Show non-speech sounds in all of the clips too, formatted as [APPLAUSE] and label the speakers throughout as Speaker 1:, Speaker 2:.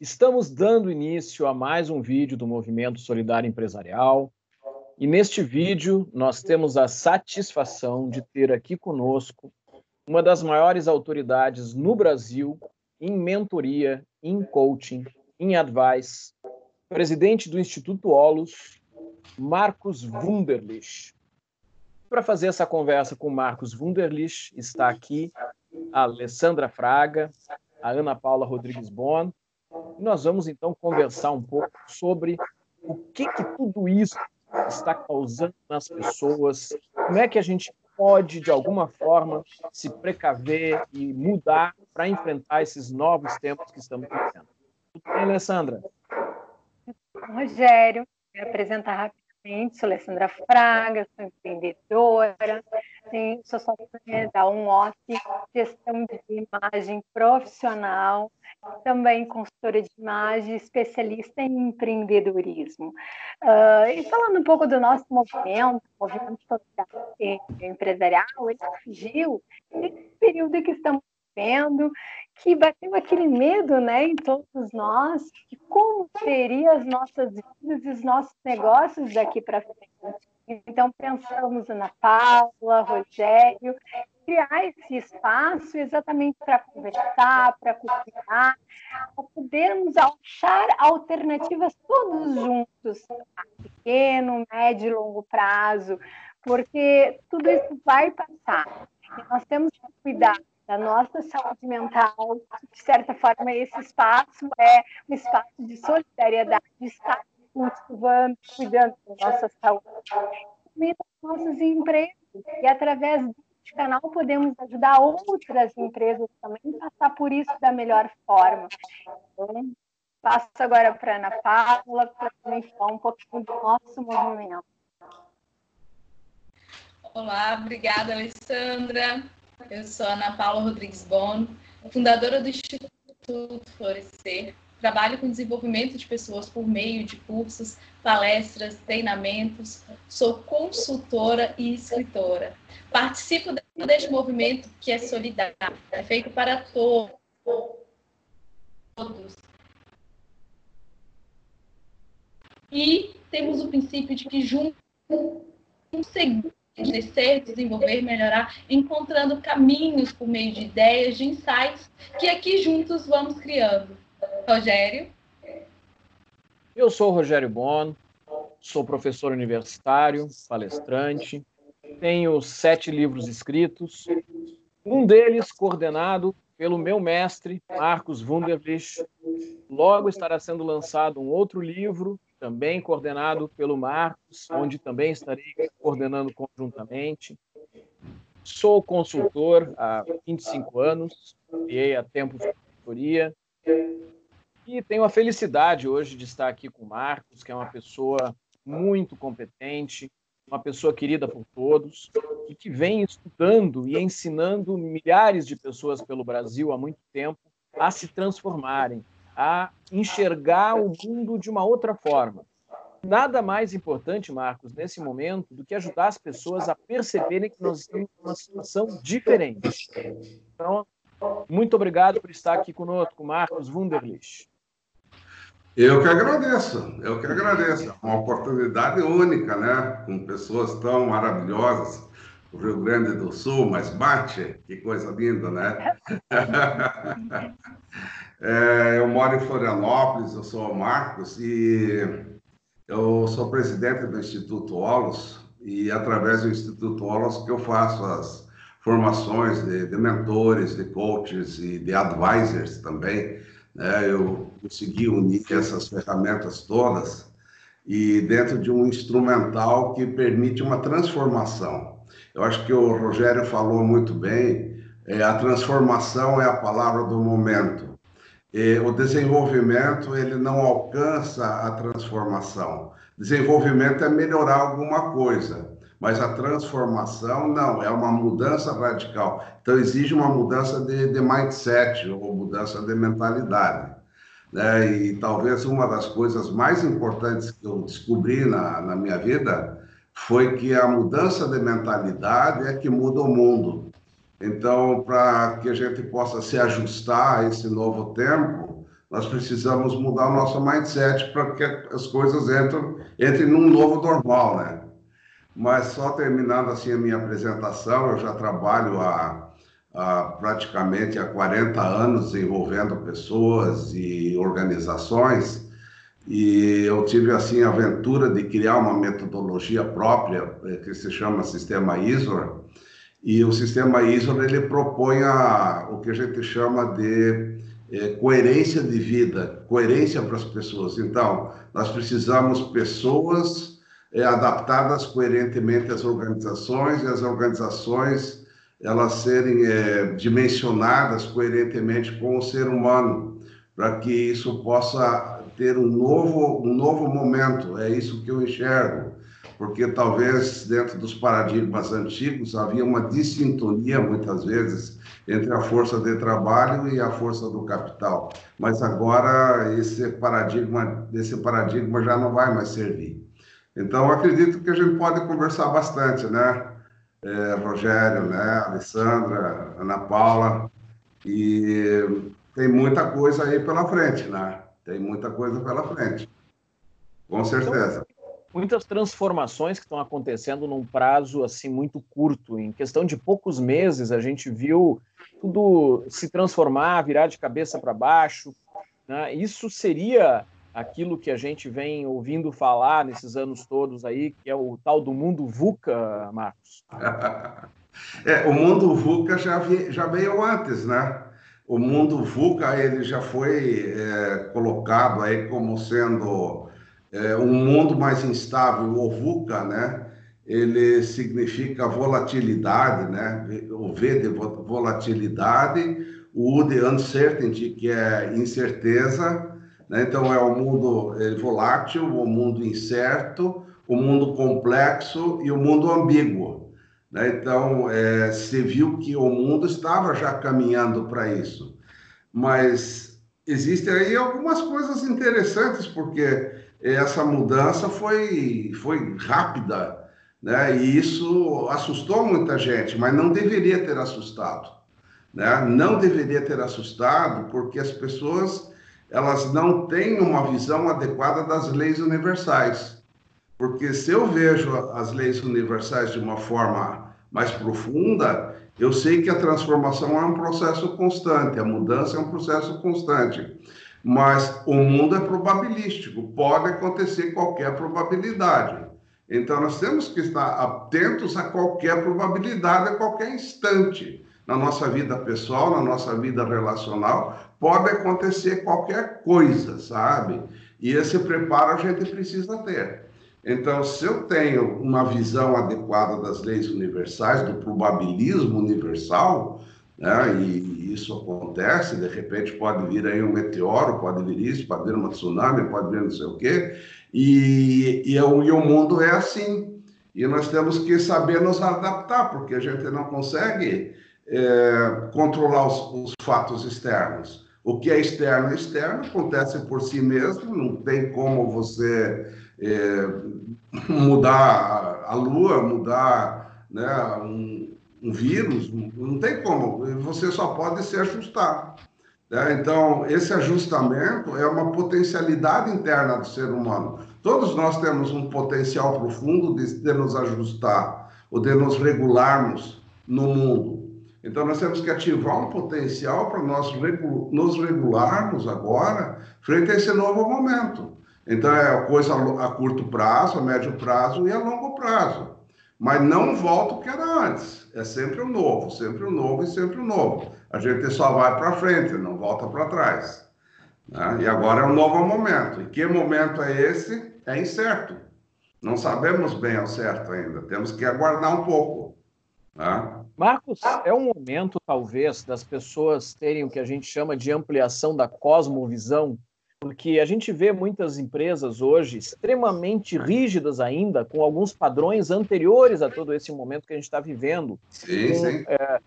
Speaker 1: Estamos dando início a mais um vídeo do Movimento Solidário Empresarial. E neste vídeo nós temos a satisfação de ter aqui conosco uma das maiores autoridades no Brasil em mentoria, em coaching, em advice, presidente do Instituto Olus, Marcos Wunderlich. Para fazer essa conversa com Marcos Wunderlich, está aqui a Alessandra Fraga, a Ana Paula Rodrigues Bon e nós vamos então conversar um pouco sobre o que, que tudo isso está causando nas pessoas, como é que a gente pode, de alguma forma, se precaver e mudar para enfrentar esses novos tempos que estamos vivendo. Tudo bem, Alessandra?
Speaker 2: Rogério, quero apresentar rapidamente, sou Alessandra Fraga, sou empreendedora, sou sócia da UNOC, gestão de imagem profissional, também consultora de imagem, especialista em empreendedorismo. Uh, e falando um pouco do nosso movimento, movimento empresarial, ele surgiu nesse período que estamos vivendo, que bateu aquele medo né, em todos nós, de como seriam as nossas vidas e os nossos negócios daqui para frente. Então, pensamos na Paula, Rogério, criar esse espaço exatamente para conversar, para cozinhar, para podermos achar alternativas todos juntos, a pequeno, médio e longo prazo, porque tudo isso vai passar. E nós temos que cuidar da nossa saúde mental. De certa forma, esse espaço é um espaço de solidariedade, de estar cultivando, cuidando da nossa saúde, também das nossas empresas. E através deste canal podemos ajudar outras empresas também a passar por isso da melhor forma. Então, passo agora para a Ana Paula para falar um pouquinho do nosso movimento.
Speaker 3: Olá, obrigada, Alessandra. Eu sou Ana Paula Rodrigues Bono, fundadora do Instituto Florescer. Trabalho com desenvolvimento de pessoas por meio de cursos, palestras, treinamentos. Sou consultora e escritora. Participo deste movimento que é solidário, é feito para todos. E temos o princípio de que juntos conseguimos crescer, desenvolver, melhorar, encontrando caminhos por meio de ideias, de insights que aqui juntos vamos criando. Rogério?
Speaker 1: Eu sou o Rogério Bono, sou professor universitário, palestrante, tenho sete livros escritos, um deles coordenado pelo meu mestre, Marcos Wunderlich. Logo estará sendo lançado um outro livro também coordenado pelo Marcos, onde também estarei coordenando conjuntamente. Sou consultor há 25 anos, criei a Tempo de Consultoria, e tenho a felicidade hoje de estar aqui com o Marcos, que é uma pessoa muito competente, uma pessoa querida por todos, e que vem estudando e ensinando milhares de pessoas pelo Brasil há muito tempo a se transformarem, a enxergar o mundo de uma outra forma. Nada mais importante, Marcos, nesse momento, do que ajudar as pessoas a perceberem que nós estamos em uma situação diferente. Então, muito obrigado por estar aqui conosco, Marcos Wunderlich.
Speaker 4: Eu que agradeço, eu que agradeço. Uma oportunidade única, né? Com pessoas tão maravilhosas. O Rio Grande do Sul, mas bate, que coisa linda, né? [LAUGHS] É, eu moro em Florianópolis, eu sou o Marcos e eu sou presidente do Instituto Olos e através do Instituto Olos que eu faço as formações de, de mentores, de coaches e de advisors também. Né? Eu consegui unir essas ferramentas todas e dentro de um instrumental que permite uma transformação. Eu acho que o Rogério falou muito bem, é, a transformação é a palavra do momento o desenvolvimento ele não alcança a transformação. Desenvolvimento é melhorar alguma coisa, mas a transformação não, é uma mudança radical. Então exige uma mudança de, de mindset ou mudança de mentalidade. Né? E talvez uma das coisas mais importantes que eu descobri na, na minha vida foi que a mudança de mentalidade é que muda o mundo. Então, para que a gente possa se ajustar a esse novo tempo, nós precisamos mudar o nosso mindset para que as coisas entrem, entrem num novo normal, né? Mas só terminando assim a minha apresentação, eu já trabalho há, há praticamente há 40 anos envolvendo pessoas e organizações e eu tive assim a aventura de criar uma metodologia própria eh, que se chama Sistema ISO e o Sistema ISO ele propõe a, o que a gente chama de é, coerência de vida, coerência para as pessoas. Então, nós precisamos pessoas é, adaptadas coerentemente às organizações e as organizações elas serem é, dimensionadas coerentemente com o ser humano, para que isso possa ter um novo, um novo momento. É isso que eu enxergo, porque talvez dentro dos paradigmas antigos havia uma dissintonia muitas vezes entre a força de trabalho e a força do capital. Mas agora esse paradigma, esse paradigma já não vai mais servir. Então, acredito que a gente pode conversar bastante, né? É, Rogério, né? Alessandra, Ana Paula, e tem muita coisa aí pela frente, né? Tem muita coisa pela frente, com certeza
Speaker 1: muitas transformações que estão acontecendo num prazo assim muito curto. Em questão de poucos meses, a gente viu tudo se transformar, virar de cabeça para baixo. Né? Isso seria aquilo que a gente vem ouvindo falar nesses anos todos aí, que é o tal do mundo VUCA, Marcos. [LAUGHS]
Speaker 4: É, o mundo VUCA já, vi, já veio antes, né? O mundo VUCA ele já foi é, colocado aí como sendo é, um mundo mais instável, o VUCA, né? Ele significa volatilidade, né? O V de volatilidade, o U de uncertainty, que é incerteza, né? Então é o mundo é, volátil, o mundo incerto, o mundo complexo e o mundo ambíguo. Né? Então, é, se viu que o mundo estava já caminhando para isso. Mas existem aí algumas coisas interessantes, porque essa mudança foi, foi rápida, né? E isso assustou muita gente, mas não deveria ter assustado, né? Não deveria ter assustado porque as pessoas elas não têm uma visão adequada das leis universais. Porque se eu vejo as leis universais de uma forma mais profunda, eu sei que a transformação é um processo constante, a mudança é um processo constante. Mas o mundo é probabilístico, pode acontecer qualquer probabilidade. Então nós temos que estar atentos a qualquer probabilidade, a qualquer instante. Na nossa vida pessoal, na nossa vida relacional, pode acontecer qualquer coisa, sabe? E esse preparo a gente precisa ter. Então, se eu tenho uma visão adequada das leis universais, do probabilismo universal, né? E isso acontece, de repente pode vir aí um meteoro, pode vir isso, pode vir uma tsunami, pode vir não sei o quê, e, e, e o mundo é assim. E nós temos que saber nos adaptar, porque a gente não consegue é, controlar os, os, fatos externos. O que é externo é externo, acontece por si mesmo, não tem como você é, mudar a lua, mudar né, um, um vírus, não tem como, você só pode se ajustar. Né? Então, esse ajustamento é uma potencialidade interna do ser humano. Todos nós temos um potencial profundo de, de nos ajustar, ou de nos regularmos no mundo. Então, nós temos que ativar um potencial para nós nos regularmos agora, frente a esse novo momento. Então, é coisa a curto prazo, a médio prazo e a longo prazo. Mas não volta o que era antes. É sempre o novo, sempre o novo e sempre o novo. A gente só vai para frente, não volta para trás. Né? E agora é um novo momento. E que momento é esse? É incerto. Não sabemos bem ao certo ainda. Temos que aguardar um pouco. Né?
Speaker 1: Marcos, é um momento, talvez, das pessoas terem o que a gente chama de ampliação da cosmovisão porque a gente vê muitas empresas hoje extremamente rígidas ainda, com alguns padrões anteriores a todo esse momento que a gente está vivendo.
Speaker 4: Sim, com, sim. É,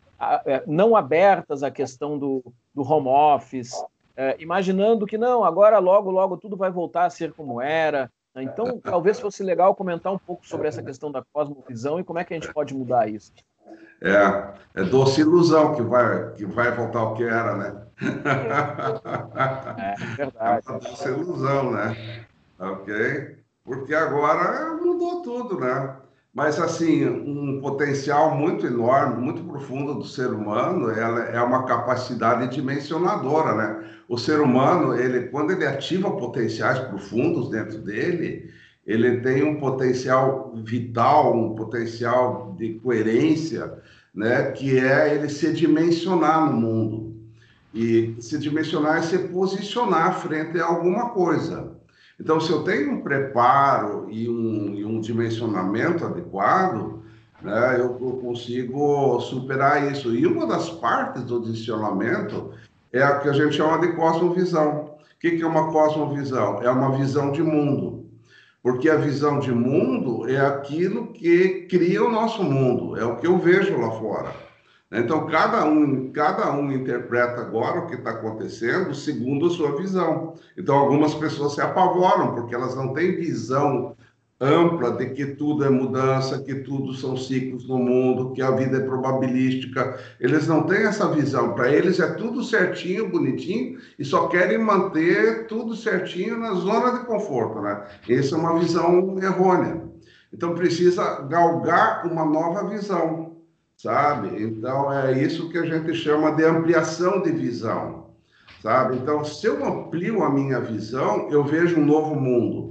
Speaker 1: é, não abertas à questão do, do home office, é, imaginando que não, agora logo, logo tudo vai voltar a ser como era. Então, talvez fosse legal comentar um pouco sobre essa questão da cosmovisão e como é que a gente pode mudar isso.
Speaker 4: É, é doce ilusão que vai, que vai voltar ao que era, né?
Speaker 1: É, é verdade. [LAUGHS] É
Speaker 4: uma doce ilusão, né? Ok? Porque agora mudou tudo, né? Mas, assim, um potencial muito enorme, muito profundo do ser humano, ela é uma capacidade dimensionadora, né? O ser humano, ele, quando ele ativa potenciais profundos dentro dele, ele tem um potencial vital, um potencial de coerência, né? Que é ele se dimensionar no mundo. E se dimensionar é se posicionar frente a alguma coisa. Então, se eu tenho um preparo e um, e um dimensionamento adequado, né, eu, eu, consigo superar isso. E uma das partes do dimensionamento é a que a gente chama de cosmovisão. O que, que é uma cosmovisão? É uma visão de mundo. Porque a visão de mundo é aquilo que cria o nosso mundo, é o que eu vejo lá fora. Então, cada um, cada um interpreta agora o que está acontecendo segundo a sua visão. Então, algumas pessoas se apavoram, porque elas não têm visão ampla de que tudo é mudança, que tudo são ciclos no mundo, que a vida é probabilística. Eles não têm essa visão. Para eles é tudo certinho, bonitinho, e só querem manter tudo certinho na zona de conforto. Né? Essa é uma visão errônea. Então, precisa galgar uma nova visão sabe? Então é isso que a gente chama de ampliação de visão, sabe? Então, se eu amplio a minha visão, eu vejo um novo mundo.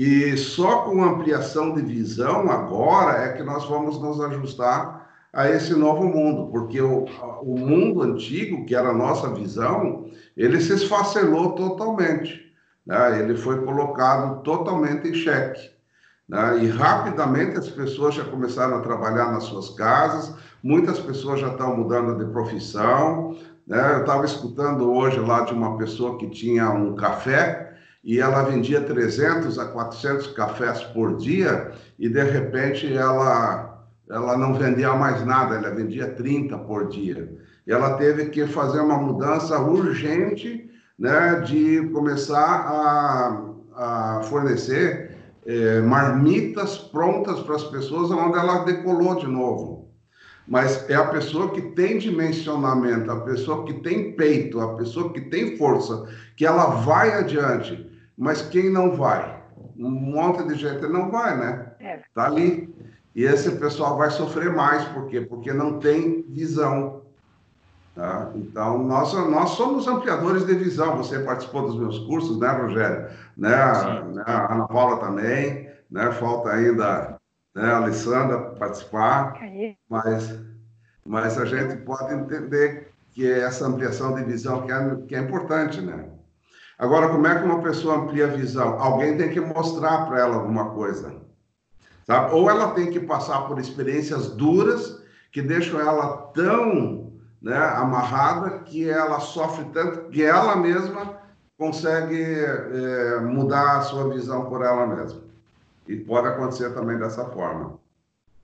Speaker 4: E só com ampliação de visão agora é que nós vamos nos ajustar a esse novo mundo, porque o, o mundo antigo, que era a nossa visão, ele se esfacelou totalmente. Né? Ele foi colocado totalmente em xeque. Né? E rapidamente as pessoas já começaram a trabalhar nas suas casas, muitas pessoas já estão mudando de profissão. Né? Eu estava escutando hoje lá de uma pessoa que tinha um café e ela vendia 300 a 400 cafés por dia e de repente ela, ela não vendia mais nada, ela vendia 30 por dia. E ela teve que fazer uma mudança urgente né, de começar a, a fornecer é, marmitas prontas para as pessoas, onde ela decolou de novo. Mas é a pessoa que tem dimensionamento, a pessoa que tem peito, a pessoa que tem força, que ela vai adiante. Mas quem não vai? Um monte de gente não vai, né? É. Tá ali. E esse pessoal vai sofrer mais, por quê? Porque não tem visão. Tá? Então, nós, nós somos ampliadores de visão. Você participou dos meus cursos, né, Rogério? Né? né? A Ana Paula também. Né? Falta ainda né, a Alessandra participar. Mas, mas a gente pode entender que é essa ampliação de visão que é, que é importante, né? Agora, como é que uma pessoa amplia a visão? Alguém tem que mostrar para ela alguma coisa. Sabe? Ou ela tem que passar por experiências duras que deixam ela tão né, amarrada que ela sofre tanto que ela mesma consegue é, mudar a sua visão por ela mesma. E pode acontecer também dessa forma.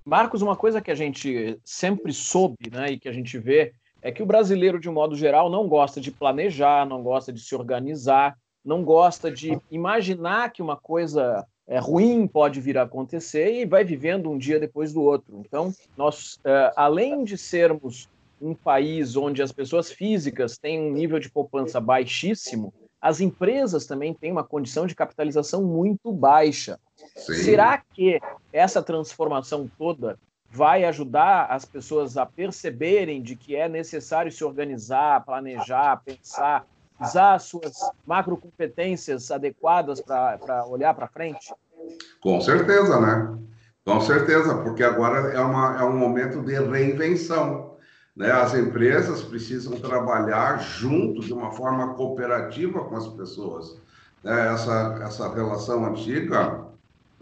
Speaker 1: Marcos, uma coisa que a gente sempre soube né, e que a gente vê é que o brasileiro, de um modo geral, não gosta de planejar, não gosta de se organizar, não gosta de imaginar que uma coisa é, ruim pode vir a acontecer e vai vivendo um dia depois do outro. Então, nós, é, além de sermos um país onde as pessoas físicas têm um nível de poupança baixíssimo, as empresas também têm uma condição de capitalização muito baixa. Sim. Será que essa transformação toda vai ajudar as pessoas a perceberem de que é necessário se organizar, planejar, pensar, usar as suas macrocompetências adequadas para olhar para frente?
Speaker 4: Com certeza, né? Com certeza, porque agora é, uma, é um momento de reinvenção. Né? As empresas precisam trabalhar junto de uma forma cooperativa com as pessoas. Né? Essa, essa relação antiga,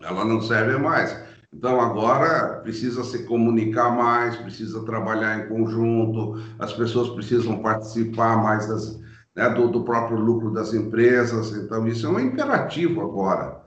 Speaker 4: ela não serve mais. Então, agora precisa se comunicar mais, precisa trabalhar em conjunto, as pessoas precisam participar mais das, né, do, do, próprio lucro das empresas. Então, isso é um imperativo agora.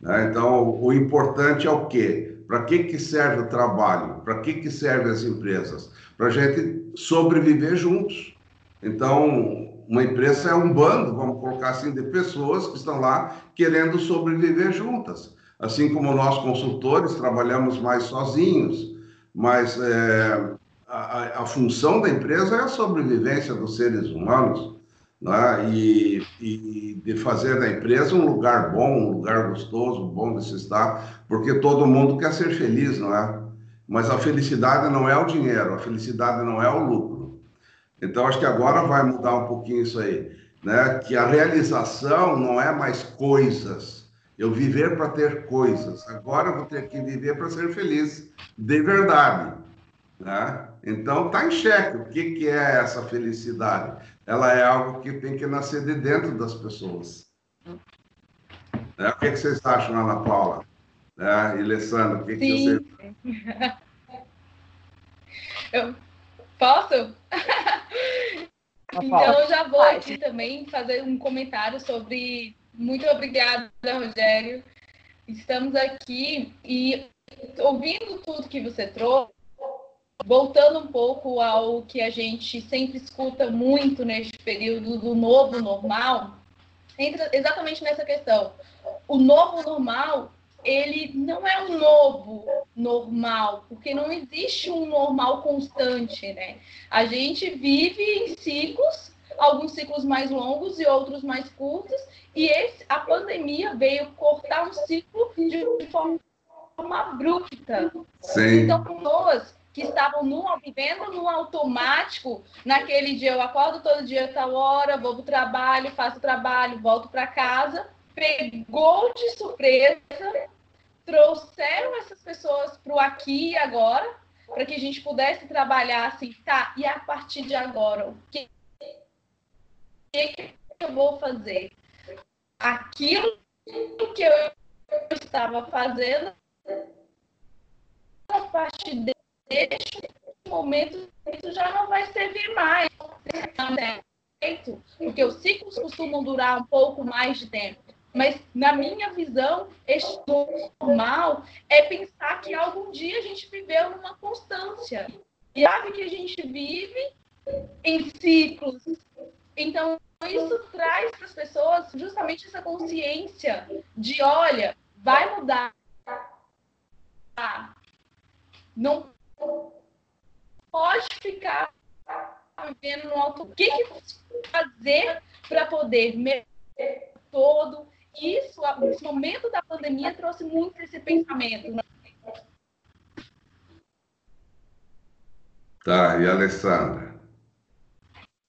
Speaker 4: Né? Então, o importante é o quê? Para que, que serve o trabalho? Para que, que servem as empresas? para a gente sobreviver juntos. Então, uma empresa é um bando, vamos colocar assim, de pessoas que estão lá querendo sobreviver juntas. Assim como nós consultores trabalhamos mais sozinhos, mas é, a, a, função da empresa é a sobrevivência dos seres humanos né? e, e, de fazer da empresa um lugar bom, um lugar gostoso, bom de se estar, porque todo mundo quer ser feliz, não é? Mas a felicidade não é o dinheiro, a felicidade não é o lucro. Então, acho que agora vai mudar um pouquinho isso aí, né? Que a realização não é mais coisas, eu viver para ter coisas. Agora eu vou ter que viver para ser feliz, de verdade. Né? Então está em xeque o que, que é essa felicidade. Ela é algo que tem que nascer de dentro das pessoas. É, o que, que vocês acham, Ana Paula? É, e Alessandra, o que, que
Speaker 3: vocês... [LAUGHS] Eu posso? então, eu já vou aqui também fazer um comentário sobre. Muito obrigada, Rogério. Estamos aqui e ouvindo tudo que você trouxe, voltando um pouco ao que a gente sempre escuta muito neste período do novo normal, entra exatamente nessa questão. O novo normal, ele não é um novo normal, porque não existe um normal constante, né? A gente vive em ciclos, alguns ciclos mais longos e outros mais curtos, e esse, a pandemia veio cortar um ciclo de forma abrupta.
Speaker 4: Sim.
Speaker 3: Então, pessoas que estavam no, vivendo no automático, naquele dia eu acordo todo dia tal hora, vou para o trabalho, faço o trabalho, volto para casa, pegou de surpresa, trouxeram essas pessoas para o aqui e agora, para que a gente pudesse trabalhar assim, tá, e a partir de agora, o que, que eu vou fazer? Aquilo que eu estava fazendo, a partir de neste momento isso já não vai servir mais. Porque os ciclos costumam durar um pouco mais de tempo. Mas, na minha visão, este normal é pensar que algum dia a gente viveu numa constância. E sabe que a gente vive em ciclos. Então, isso traz para as pessoas justamente essa consciência de: olha, vai mudar. Não pode ficar vivendo no alto. O que, que fazer para poder melhorar todo isso? Esse momento da pandemia trouxe muito esse pensamento. Né?
Speaker 4: Tá, e Alessandra?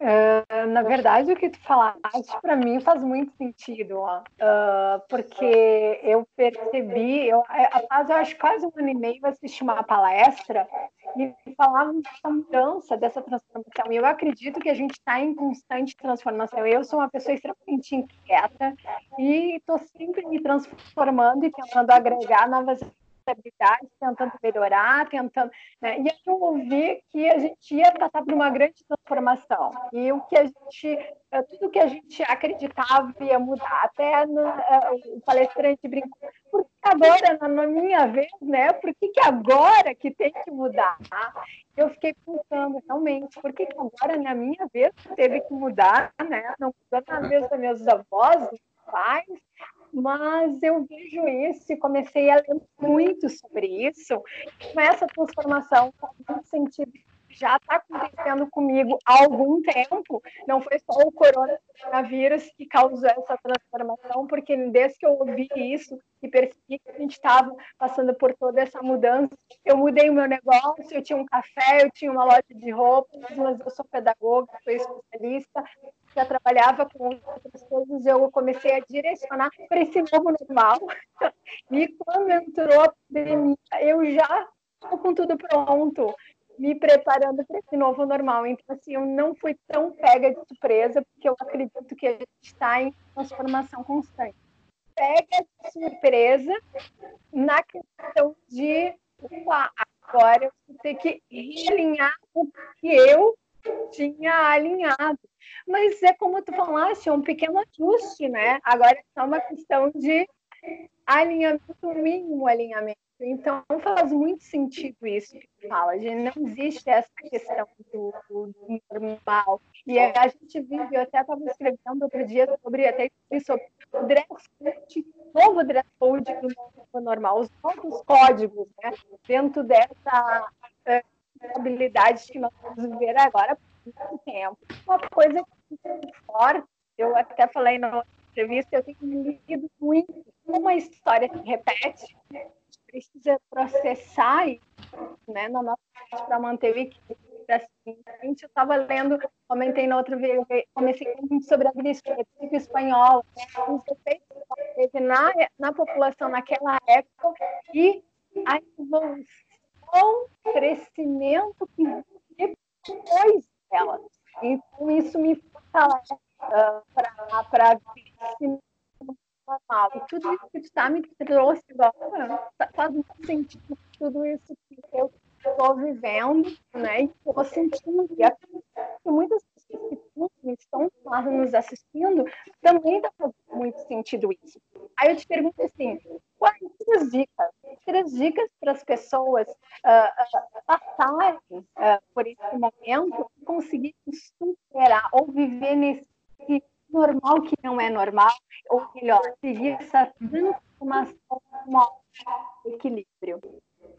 Speaker 2: Uh, na verdade, o que tu falaste para mim faz muito sentido, ó. Uh, porque eu percebi, eu, após eu acho quase um ano e meio, assisti uma palestra e falavam dessa mudança, dessa transformação. E eu acredito que a gente está em constante transformação. Eu sou uma pessoa extremamente inquieta e estou sempre me transformando e tentando agregar novas habilidades, tentando melhorar, tentando. Né? E aí eu ouvi que a gente ia passar por uma grande transformação. E o que a gente, é, tudo que a gente acreditava ia mudar. Até no, é, o palestrante brincou, por que agora, na, minha vez, né? Por que, que agora que tem que mudar? Eu fiquei pensando, realmente, por que, que agora, na minha vez, teve que mudar, né? Não mudou na vez dos meus avós, dos pais, mas eu vejo isso e comecei a ler muito sobre isso. Essa transformação, no sentido já está acontecendo comigo há algum tempo, não foi só o coronavírus que causou essa transformação, porque desde que eu ouvi isso e percebi que a gente estava passando por toda essa mudança, eu mudei o meu negócio, eu tinha um café, eu tinha uma loja de roupas, mas eu sou pedagoga, sou especialista, já trabalhava com outras coisas, eu comecei a direcionar para esse novo normal. [LAUGHS] E quando entrou a pandemia, eu já estou com tudo pronto, me preparando para esse novo normal. Então, assim, eu não fui tão pega de surpresa, porque eu acredito que a gente está em transformação constante. Pega de surpresa na questão de, agora eu vou ter que realinhar o que eu tinha alinhado. Mas é como tu falaste, é um pequeno ajuste, né? Agora é só uma questão de alinhamento, mínimo alinhamento. Então faz muito sentido isso que tu fala, de não existe essa questão do, do normal. E a gente vive, eu até estava escrevendo outro dia sobre até sobre o dress code, novo dress code do normal, os novos códigos, né? Dentro dessa habilidades que nós vamos viver agora por muito tempo. Uma coisa muito forte, eu até falei na entrevista, eu tenho lido muito, uma história se repete, a gente precisa processar isso, né, na nossa para manter o equilíbrio. Eu estava lendo, comentei na outra vez, comecei muito sobre a gripe espanhola, né, os efeitos que teve na, na população naquela época e a evolução o crescimento que depois dela. Então, isso me fortalece uh, para normal. E tudo isso que tu está me trouxe agora faz muito sentido tudo isso que eu estou vivendo, né? E estou sentindo. E muitas que estão lá nos assistindo também está fazendo muito sentido isso. Aí eu te pergunto assim, quais as dicas? Três dicas para as pessoas uh, passarem uh, por esse momento e conseguirem superar ou viver nesse normal que não é normal, ou melhor, seguir essa transformação de equilíbrio.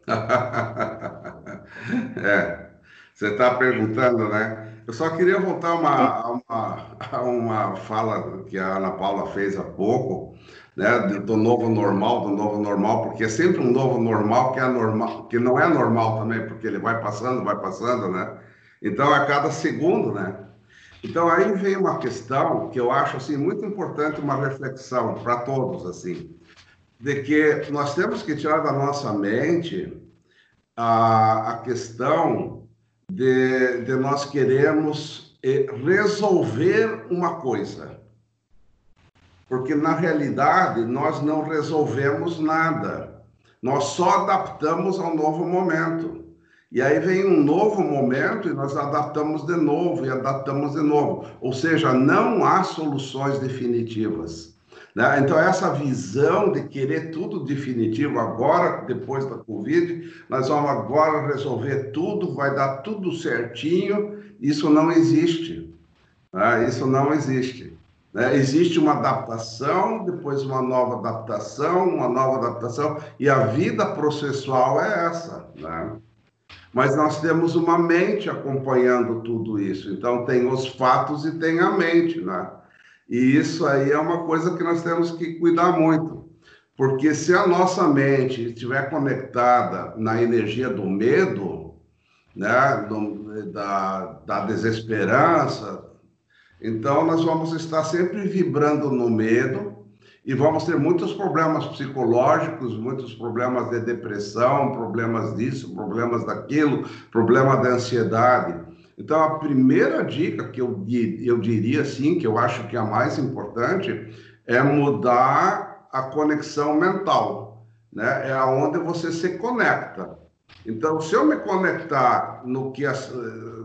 Speaker 2: [LAUGHS]
Speaker 4: é, você está perguntando, né? Eu só queria voltar uma, uma, uma fala que a Ana Paula fez há pouco, né, do novo normal, do novo normal, porque é sempre um novo normal que é normal, que não é normal também, porque ele vai passando, vai passando, né? Então a cada segundo, né? Então aí vem uma questão que eu acho assim muito importante, uma reflexão para todos assim, de que nós temos que tirar da nossa mente a, a questão de, de nós queremos eh, resolver uma coisa. Porque, na realidade, nós não resolvemos nada. Nós só adaptamos ao novo momento. E aí vem um novo momento e nós adaptamos de novo e adaptamos de novo. Ou seja, não há soluções definitivas. Né? Então, essa visão de querer tudo definitivo agora, depois da Covid, nós vamos agora resolver tudo, vai dar tudo certinho, isso não existe. Né? Isso não existe. Né? Existe uma adaptação, depois uma nova adaptação, uma nova adaptação, e a vida processual é essa. Né? Mas nós temos uma mente acompanhando tudo isso. Então, tem os fatos e tem a mente. Né? E isso aí é uma coisa que nós temos que cuidar muito. Porque se a nossa mente estiver conectada na energia do medo, né, do, da, da desesperança, então nós vamos estar sempre vibrando no medo e vamos ter muitos problemas psicológicos, muitos problemas de depressão, problemas disso, problemas daquilo, problema da ansiedade. Então, a primeira dica que eu, eu diria assim, que eu acho que é a mais importante, é mudar a conexão mental, né? É aonde você se conecta. Então, se eu me conectar no que,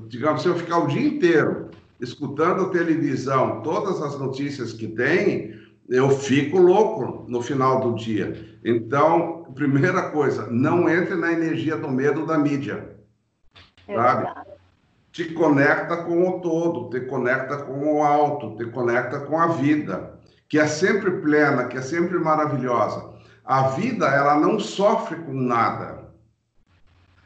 Speaker 4: digamos, se eu ficar o dia inteiro escutando televisão, todas as notícias que tem, eu fico louco no final do dia. Então, primeira coisa, não entre na energia do medo da mídia. É sabe? Verdade te conecta com o todo, te conecta com o alto, te conecta com a vida, que é sempre plena, que é sempre maravilhosa. A vida, ela não sofre com nada.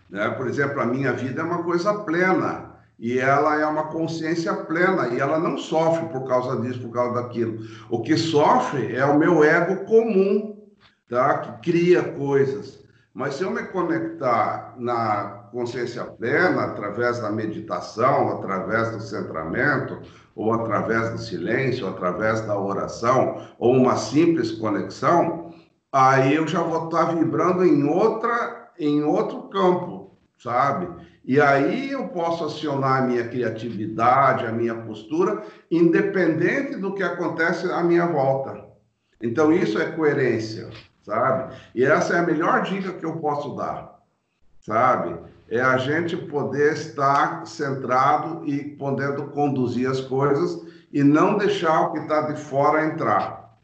Speaker 4: Né? Por exemplo, a minha vida é uma coisa plena e ela é uma consciência plena e ela não sofre por causa disso, por causa daquilo. O que sofre é o meu ego comum, tá? Que cria coisas. Mas se eu me conectar na consciência plena, através da meditação, através do centramento, ou através do silêncio, ou através da oração, ou uma simples conexão, aí eu já vou estar vibrando em outra, em outro campo, sabe? E aí eu posso acionar a minha criatividade, a minha postura, independente do que acontece à minha volta. Então isso é coerência, sabe? E essa é a melhor dica que eu posso dar, sabe? É a gente poder estar centrado e podendo conduzir as coisas e não deixar o que está de fora entrar.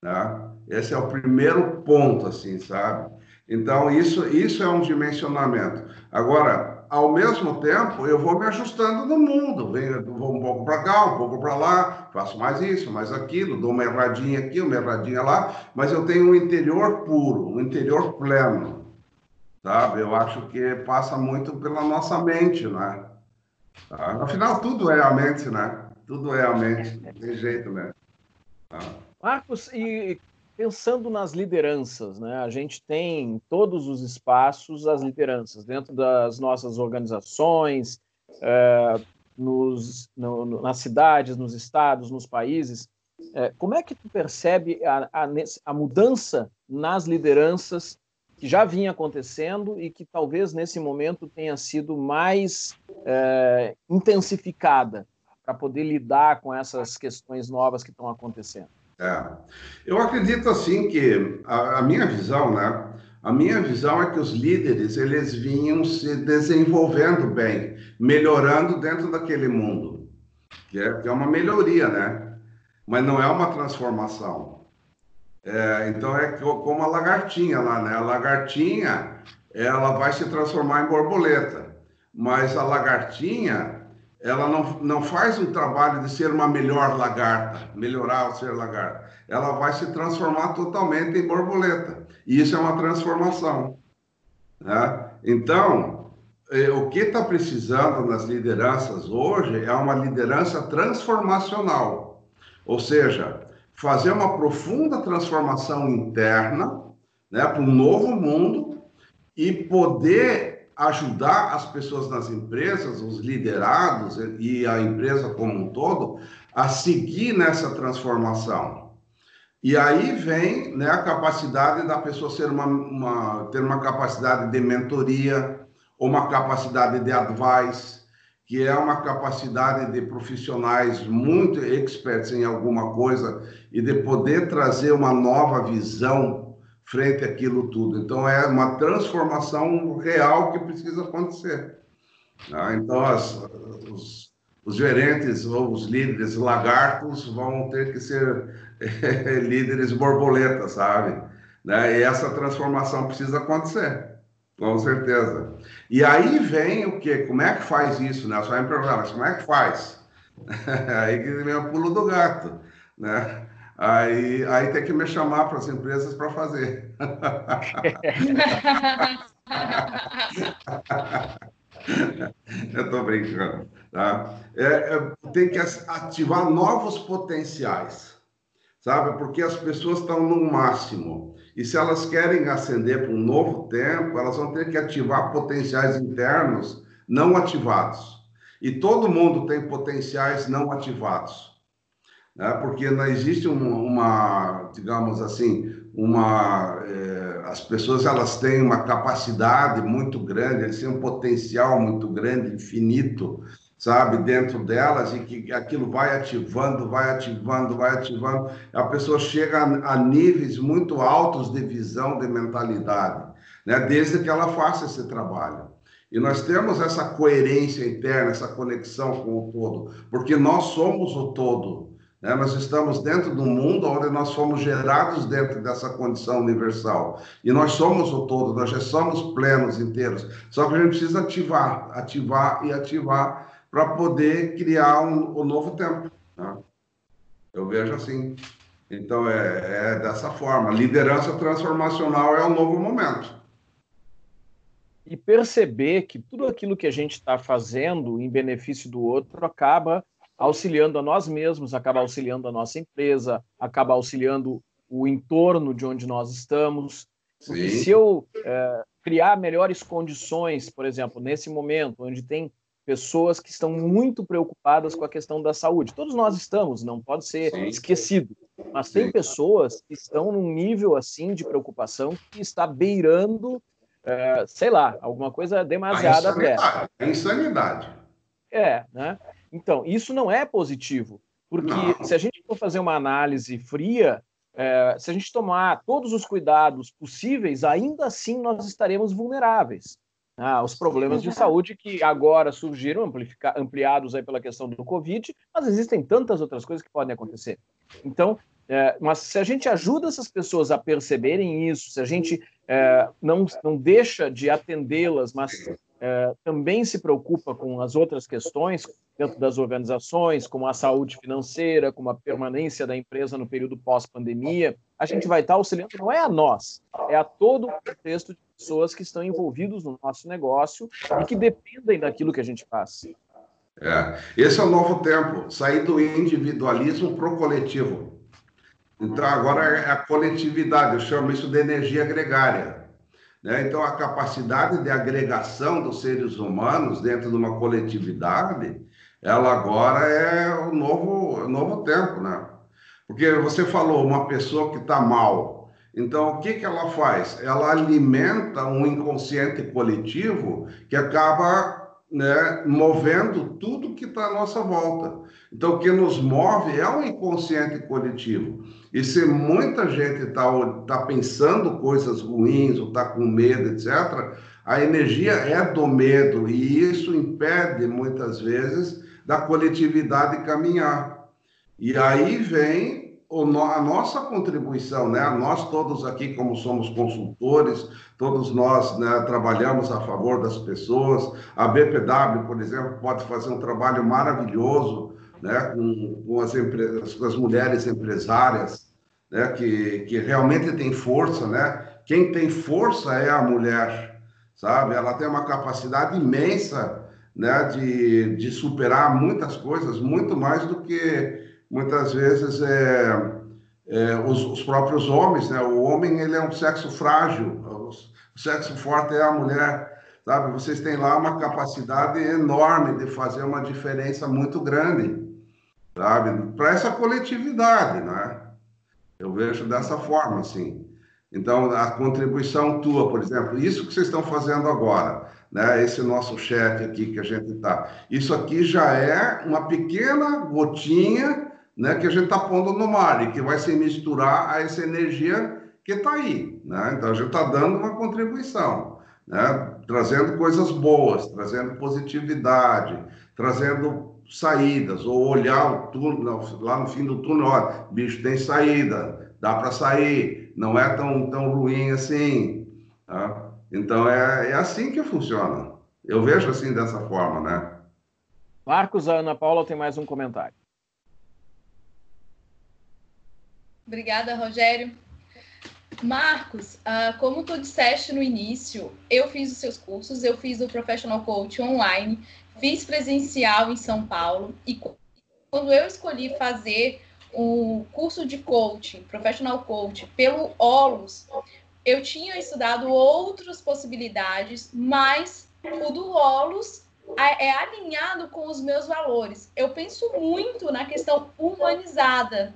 Speaker 4: Tá? Esse é o primeiro ponto, assim, sabe? Então, isso, isso é um dimensionamento. Agora, ao mesmo tempo, eu vou me ajustando no mundo. Venho, vou um pouco para cá, um pouco para lá, faço mais isso, mais aquilo, dou uma erradinha aqui, uma erradinha lá, mas eu tenho um interior puro, um interior pleno sabe? Eu acho que passa muito pela nossa mente, né? Tá? Afinal, tudo é a mente, né? Tudo é a mente, tem jeito, né?
Speaker 1: Tá? Marcos, e pensando nas lideranças, né? A gente tem em todos os espaços as lideranças, dentro das nossas organizações, é, nos, no, nas cidades, nos estados, nos países. É, como é que tu percebe a, a, a, mudança nas lideranças que já vinha acontecendo e que talvez nesse momento tenha sido mais é, intensificada para poder lidar com essas questões novas que estão acontecendo?
Speaker 4: É. Eu acredito assim que a, a, minha visão, né? A minha visão é que os líderes eles vinham se desenvolvendo bem, melhorando dentro daquele mundo, que é, que é uma melhoria, né? Mas não é uma transformação. É, então é como a lagartinha lá, né? A lagartinha ela vai se transformar em borboleta, mas a lagartinha ela não, não faz um trabalho de ser uma melhor lagarta, melhorar o ser lagarta. Ela vai se transformar totalmente em borboleta. E isso é uma transformação. Né? Então, eh, o que está precisando nas lideranças hoje é uma liderança transformacional. Ou seja, fazer uma profunda transformação interna né, para um novo mundo e poder ajudar as pessoas nas empresas, os liderados e a empresa como um todo, a seguir nessa transformação. E aí vem né, a capacidade da pessoa ser uma, uma, ter uma capacidade de mentoria, uma capacidade de advice, que é uma capacidade de profissionais muito experts em alguma coisa e de poder trazer uma nova visão frente àquilo tudo. Então, é uma transformação real que precisa acontecer. Tá? Então, as, os, os, gerentes ou os líderes lagartos vão ter que ser [LAUGHS] líderes borboletas, sabe? Né? E essa transformação precisa acontecer, com certeza. E aí vem o quê? Como é que faz isso? Né? Só em programas, como é que faz? [LAUGHS] aí que vem o pulo do gato, né? Aí, aí tem que me chamar para as empresas para fazer. [LAUGHS] Eu estou brincando. Tá? É, é, tem que ativar novos potenciais, sabe? Porque as pessoas estão no máximo. E se elas querem ascender para um novo tempo, elas vão ter que ativar potenciais internos não ativados. E todo mundo tem potenciais não ativados né? porque não existe uma, uma digamos assim, uma é, as pessoas elas têm uma capacidade muito grande, eles têm um potencial muito grande, infinito, sabe, dentro delas e que aquilo vai ativando, vai ativando, vai ativando, a pessoa chega a, níveis muito altos de visão, de mentalidade, né? Desde que ela faça esse trabalho. E nós temos essa coerência interna, essa conexão com o todo, porque nós somos o todo. Né? Nós estamos dentro do mundo onde nós fomos gerados dentro dessa condição universal. E nós somos o todo, nós já somos plenos, inteiros. Só que a gente precisa ativar, ativar e ativar para poder criar um, um novo tempo. Né? Eu vejo assim. Então, é, é dessa forma. Liderança transformacional é um novo momento
Speaker 1: e perceber que tudo aquilo que a gente está fazendo em benefício do outro acaba auxiliando a nós mesmos, acaba auxiliando a nossa empresa, acaba auxiliando o entorno de onde nós estamos. Porque se eu é, criar melhores condições, por exemplo, nesse momento, onde tem pessoas que estão muito preocupadas com a questão da saúde. Todos nós estamos, não pode ser Sim. esquecido. Mas tem pessoas que estão num nível assim de preocupação que está beirando, é, sei lá, alguma coisa demasiada
Speaker 4: até. A insanidade.
Speaker 1: É, né? Então, isso não é positivo, porque não. se a gente for fazer uma análise fria, é, se a gente tomar todos os cuidados possíveis, ainda assim nós estaremos vulneráveis ah, os problemas de saúde que agora surgiram, ampliados aí pela questão do Covid, mas existem tantas outras coisas que podem acontecer. Então, é, mas se a gente ajuda essas pessoas a perceberem isso, se a gente é, não, não deixa de atendê-las, mas é, é, também se preocupa com as outras questões dentro das organizações, como a saúde financeira, como a permanência da empresa no período pós-pandemia, a gente vai estar auxiliando, não é a nós, é a todo o contexto de pessoas que estão envolvidos no nosso negócio e que dependem daquilo que a gente faz.
Speaker 4: É, esse é o novo tempo, sair do individualismo para o coletivo. Então, agora é a coletividade, eu chamo isso de energia gregária. Né? Então, a capacidade de agregação dos seres humanos dentro de uma coletividade, ela agora é o novo, o novo tempo, né? Porque você falou, uma pessoa que está mal. Então, o que, que ela faz? Ela alimenta um inconsciente coletivo que acaba né, movendo tudo que está à nossa volta. Então, o que nos move é o inconsciente coletivo. E se muita gente está tá pensando coisas ruins, ou está com medo, etc., a energia é do medo, e isso impede, muitas vezes, da coletividade caminhar. E aí vem a nossa contribuição, né? Nós todos aqui, como somos consultores, todos nós né, trabalhamos a favor das pessoas. A BPW, por exemplo, pode fazer um trabalho maravilhoso né, com, com as, empresas, com as mulheres empresárias, né, que, que realmente tem força, né? Quem tem força é a mulher, sabe? Ela tem uma capacidade imensa, né, de, de superar muitas coisas, muito mais do que muitas vezes é, é os, os, próprios homens, né? O homem ele é um sexo frágil, o sexo forte é a mulher, sabe? Vocês têm lá uma capacidade enorme de fazer uma diferença muito grande sabe? Para essa coletividade, né? Eu vejo dessa forma, assim. Então, a contribuição tua, por exemplo, isso que vocês estão fazendo agora, né? Esse nosso chat aqui que a gente está, isso aqui já é uma pequena gotinha, né? Que a gente está pondo no mar e que vai se misturar a essa energia que está aí, né? Então, a gente está dando uma contribuição, né? Trazendo coisas boas, trazendo positividade, trazendo saídas, ou olhar o túnel, lá no fim do túnel, olha, bicho, tem saída, dá para sair, não é tão, tão ruim assim. Tá? Então, é, é assim que funciona. Eu vejo assim dessa forma, né?
Speaker 1: Marcos, a Ana Paula tem mais um comentário.
Speaker 3: Obrigada, Rogério. Marcos, uh, como tu disseste no início, eu fiz os seus cursos, eu fiz o Professional Coach online, fiz presencial em São Paulo e quando eu escolhi fazer o curso de coaching, professional coaching, pelo OLUS, eu tinha estudado outras possibilidades, mas o do OLUS é alinhado com os meus valores. Eu penso muito na questão humanizada.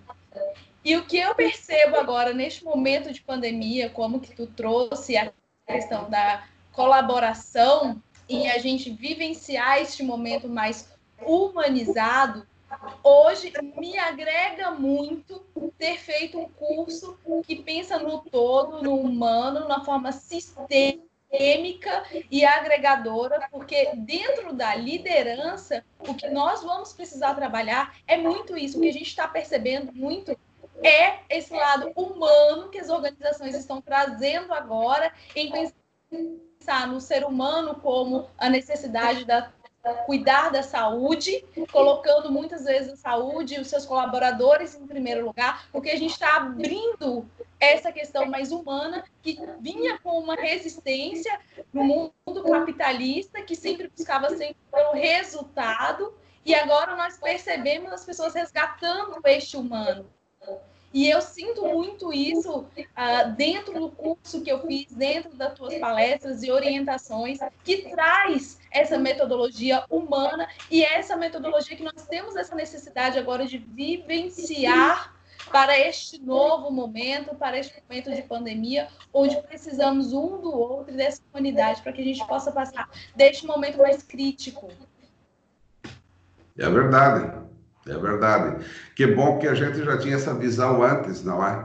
Speaker 3: E o que eu percebo agora, neste momento de pandemia, como que tu trouxe a questão da colaboração, e a gente vivenciar este momento mais humanizado, hoje me agrega muito ter feito um curso que pensa no todo, no humano, na forma sistêmica e agregadora, porque dentro da liderança, o que nós vamos precisar trabalhar é muito isso, o que a gente está percebendo muito é esse lado humano que as organizações estão trazendo agora em pensar no ser humano como a necessidade da cuidar da saúde, colocando muitas vezes a saúde e os seus colaboradores em primeiro lugar, porque a gente está abrindo essa questão mais humana que vinha com uma resistência no mundo capitalista que sempre buscava sempre pelo resultado e agora nós percebemos as pessoas resgatando este humano. E eu sinto muito isso uh, dentro do curso que eu fiz, dentro das tuas palestras e orientações, que traz essa metodologia humana e essa metodologia que nós temos essa necessidade agora de vivenciar para este novo momento, para este momento de pandemia, onde precisamos um do outro e dessa humanidade para que a gente possa passar deste momento mais crítico.
Speaker 4: É verdade. É verdade. Que bom que a gente já tinha essa visão antes, não é?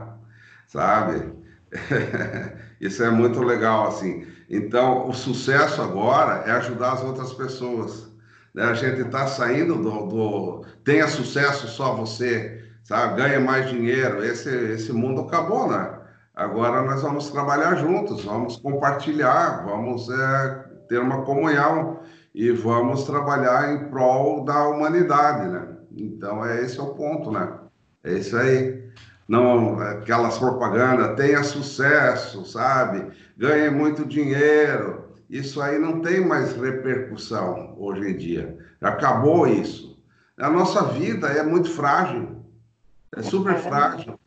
Speaker 4: Sabe? [LAUGHS] Isso é muito legal, assim. Então, o sucesso agora é ajudar as outras pessoas. Né? A gente está saindo do, do, Tenha sucesso só você, sabe? Ganha mais dinheiro. Esse, esse mundo acabou, né? Agora nós vamos trabalhar juntos, vamos compartilhar, vamos é, ter uma comunhão e vamos trabalhar em prol da humanidade, né? Então, é esse é o ponto, né? É isso aí. Não, aquelas propagandas, tenha sucesso, sabe? Ganhe muito dinheiro. Isso aí não tem mais repercussão hoje em dia. Acabou isso. A nossa vida é muito frágil. É super frágil.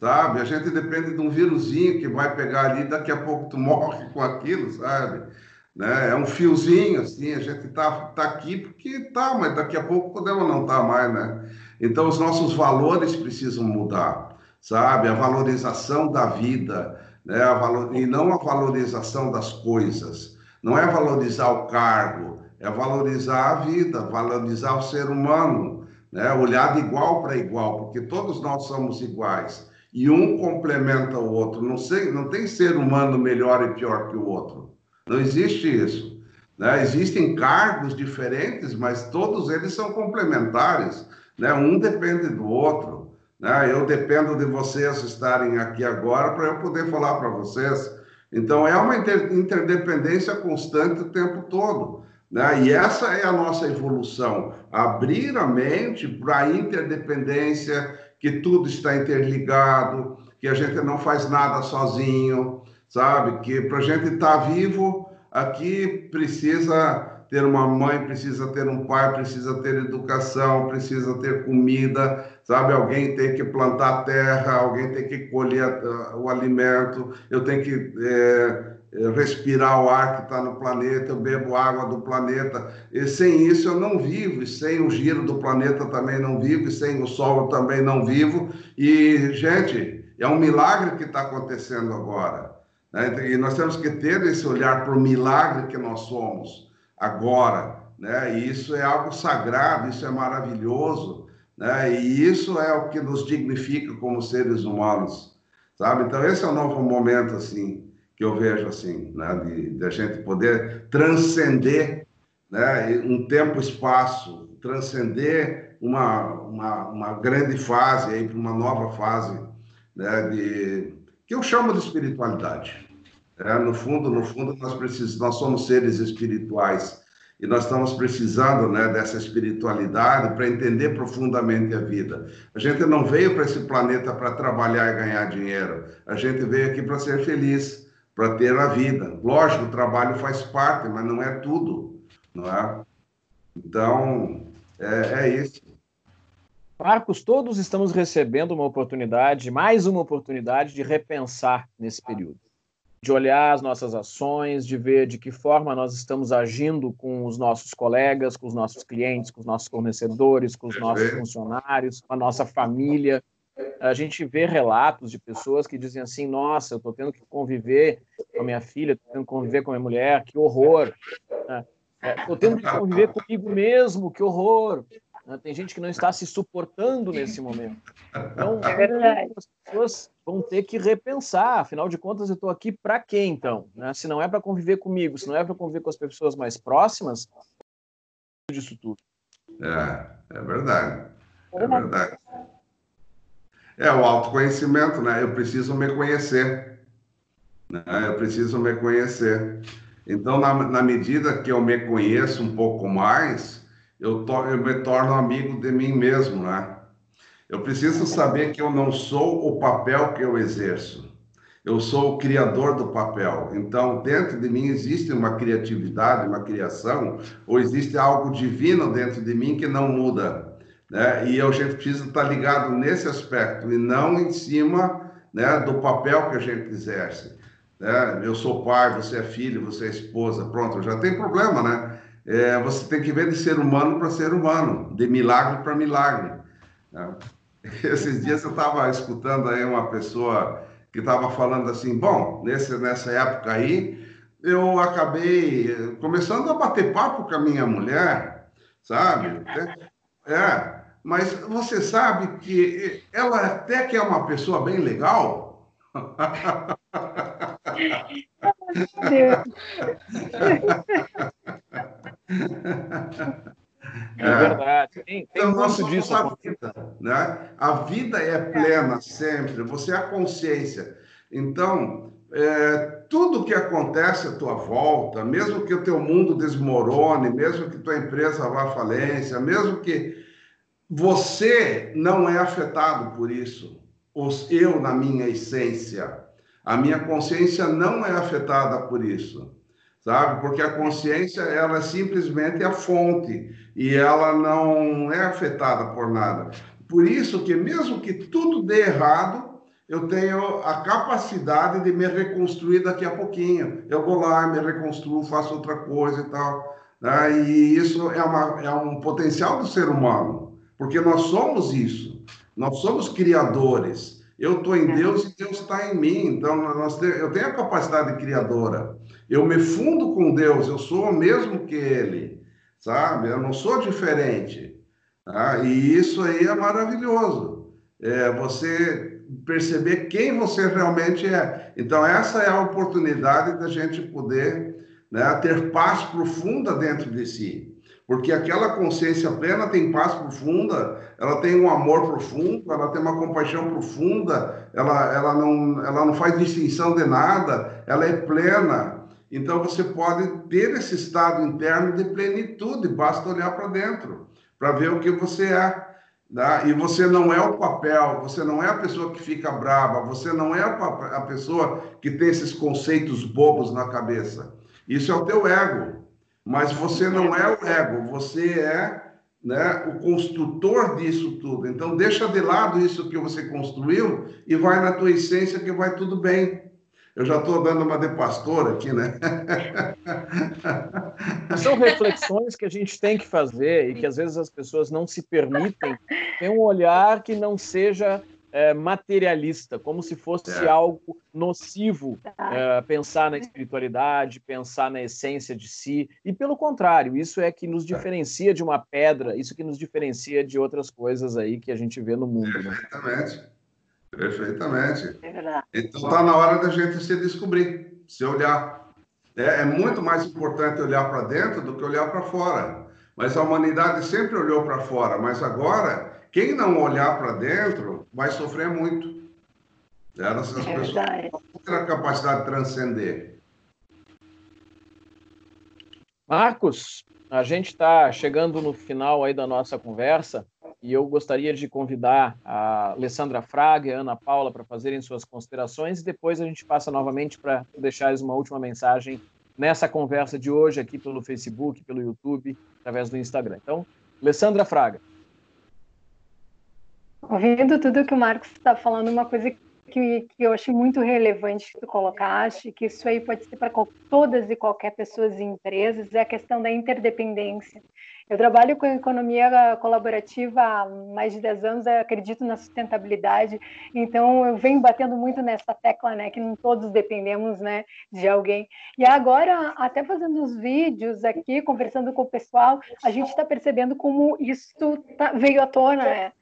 Speaker 4: Sabe? A gente depende de um vírusinho que vai pegar ali, daqui a pouco tu morre com aquilo, sabe? Né? É um fiozinho, assim, a gente tá, tá aqui porque tá, mas daqui a pouco podemos não tá mais, né? Então, os nossos valores precisam mudar, sabe? A valorização da vida, né? A valor... e não a valorização das coisas. Não é valorizar o cargo, é valorizar a vida, valorizar o ser humano, né? Olhar de igual para igual, porque todos nós somos iguais. E um complementa o outro. Não, sei, não tem ser humano melhor e pior que o outro. Não existe isso. Né? Existem cargos diferentes, mas todos eles são complementares. Né? Um depende do outro. Né? Eu dependo de vocês estarem aqui agora para eu poder falar para vocês. Então, é uma interdependência constante o tempo todo. Né? E essa é a nossa evolução. Abrir a mente para a interdependência, que tudo está interligado, que a gente não faz nada sozinho, sabe? Que para a gente estar tá vivo aqui precisa ter uma mãe, precisa ter um pai, precisa ter educação, precisa ter comida, sabe? Alguém tem que plantar terra, alguém tem que colher uh, o alimento, eu tenho que é, respirar o ar que está no planeta, eu bebo água do planeta. E sem isso eu não vivo, e sem o giro do planeta também não vivo, e sem o sol eu também não vivo. E, gente, é um milagre que está acontecendo agora. Né? E nós temos que ter esse olhar para o milagre que nós somos agora. Né? E isso é algo sagrado, isso é maravilhoso. Né? E isso é o que nos dignifica como seres humanos. Sabe? Então, esse é o novo momento, assim, que eu vejo, assim, né? de, de a gente poder transcender né? um tempo-espaço, transcender uma, uma, uma grande fase aí para uma nova fase né? de que eu chamo de espiritualidade. É, no fundo, no fundo, nós precisamos, nós somos seres espirituais e nós estamos precisando né, dessa espiritualidade para entender profundamente a vida. A gente não veio para esse planeta para trabalhar e ganhar dinheiro. A gente veio aqui para ser feliz, para ter a vida. Lógico, o trabalho faz parte, mas não é tudo, não é? Então, é, é isso.
Speaker 1: Marcos, todos estamos recebendo uma oportunidade, mais uma oportunidade de repensar nesse período, de olhar as nossas ações, de ver de que forma nós estamos agindo com os nossos colegas, com os nossos clientes, com os nossos fornecedores, com os nossos funcionários, com a nossa família. A gente vê relatos de pessoas que dizem assim: Nossa, eu estou tendo que conviver com a minha filha, estou tendo que conviver com a minha mulher, que horror. Estou é, tendo que conviver comigo mesmo, que horror. Né? Tem gente que não está se suportando nesse momento. Então, é as pessoas vão ter que repensar. Afinal de contas, eu estou aqui para quê, então? Né? Se não é para conviver comigo, se não é para conviver com as pessoas mais próximas, disso tudo.
Speaker 4: É, é verdade. É verdade. É o autoconhecimento, né? Eu preciso me conhecer. Né? Eu preciso me conhecer. Então, na, na medida que eu me conheço um pouco mais, eu, to, eu me torno amigo de mim mesmo, né? Eu preciso saber que eu não sou o papel que eu exerço. Eu sou o criador do papel. Então, dentro de mim existe uma criatividade, uma criação, ou existe algo divino dentro de mim que não muda. Né? E a gente precisa estar ligado nesse aspecto e não em cima né, do papel que a gente exerce. Né? Eu sou pai, você é filho, você é esposa, pronto, já tem problema, né? É, você tem que ver de ser humano para ser humano, de milagre para milagre. Né? [LAUGHS] Esses dias eu estava escutando aí uma pessoa que estava falando assim, bom, nesse, nessa época aí, eu acabei começando a bater papo com a minha mulher, sabe? É, mas você sabe que ela até que é uma pessoa bem legal. [LAUGHS]
Speaker 1: É, é verdade. Tem, tem então, muito disso.
Speaker 4: A vida, né? a vida é plena sempre, você é a consciência. Então, é, tudo que acontece à tua volta, mesmo que o teu mundo desmorone, mesmo que tua empresa vá à falência, mesmo que você não é afetado por isso, os eu na minha essência, a minha consciência não é afetada por isso, sabe? Porque a consciência ela é simplesmente a fonte e ela não é afetada por nada. Por isso que mesmo que tudo dê errado, eu tenho a capacidade de me reconstruir daqui a pouquinho. Eu vou lá, me reconstruo, faço outra coisa e tal. Né? E isso é, uma, é um potencial do ser humano, porque nós somos isso. Nós somos criadores. Eu estou em Deus e Deus está em mim. Então, nós eu tenho a capacidade criadora. Eu me fundo com Deus, eu sou o mesmo que Ele, sabe? Eu não sou diferente. Tá? E isso aí é maravilhoso. É, você perceber quem você realmente é. Então, essa é a oportunidade da gente poder né, ter paz profunda dentro de si. Porque aquela consciência plena tem paz profunda, ela tem um amor profundo, ela tem uma compaixão profunda, ela, ela, não, ela não faz distinção de nada, ela é plena. Então, você pode ter esse estado interno de plenitude, basta olhar para dentro, para ver o que você é. Né? E você não é o papel, você não é a pessoa que fica brava, você não é a pessoa que tem esses conceitos bobos na cabeça. Isso é o teu ego. Mas você não é o ego, você é né, o construtor disso tudo. Então, deixa de lado isso que você construiu e vai na tua essência que vai tudo bem. Eu já estou dando uma de pastor aqui, né? [LAUGHS]
Speaker 1: São reflexões que a gente tem que fazer e que às vezes as pessoas não se permitem ter um olhar que não seja é, materialista, como se fosse é. algo nocivo é, pensar na espiritualidade, pensar na essência de si. E pelo contrário, isso é que nos diferencia de uma pedra, isso que nos diferencia de outras coisas aí que a gente vê no mundo.
Speaker 4: Né? Exatamente. Perfeitamente. É então está na hora da gente se descobrir, se olhar. É, é muito mais importante olhar para dentro do que olhar para fora. Mas a humanidade sempre olhou para fora, mas agora, quem não olhar para dentro vai sofrer muito. Essas é pessoas não têm a capacidade de transcender.
Speaker 1: Marcos, a gente está chegando no final aí da nossa conversa e eu gostaria de convidar a Alessandra Fraga e a Ana Paula para fazerem suas considerações e depois a gente passa novamente para deixar uma última mensagem nessa conversa de hoje aqui pelo Facebook, pelo YouTube, através do Instagram. Então, Alessandra Fraga.
Speaker 2: Ouvindo tudo que o Marcos está falando, uma coisa que, que eu achei muito relevante que tu colocaste, que isso aí pode ser para todas e qualquer pessoas e empresas, é a questão da interdependência. Eu trabalho com economia colaborativa há mais de 10 anos, acredito na sustentabilidade, então eu venho batendo muito nessa tecla, né, que não todos dependemos, né, de alguém. E agora, até fazendo os vídeos aqui, conversando com o pessoal, a gente está percebendo como isso tá, veio à tona, né?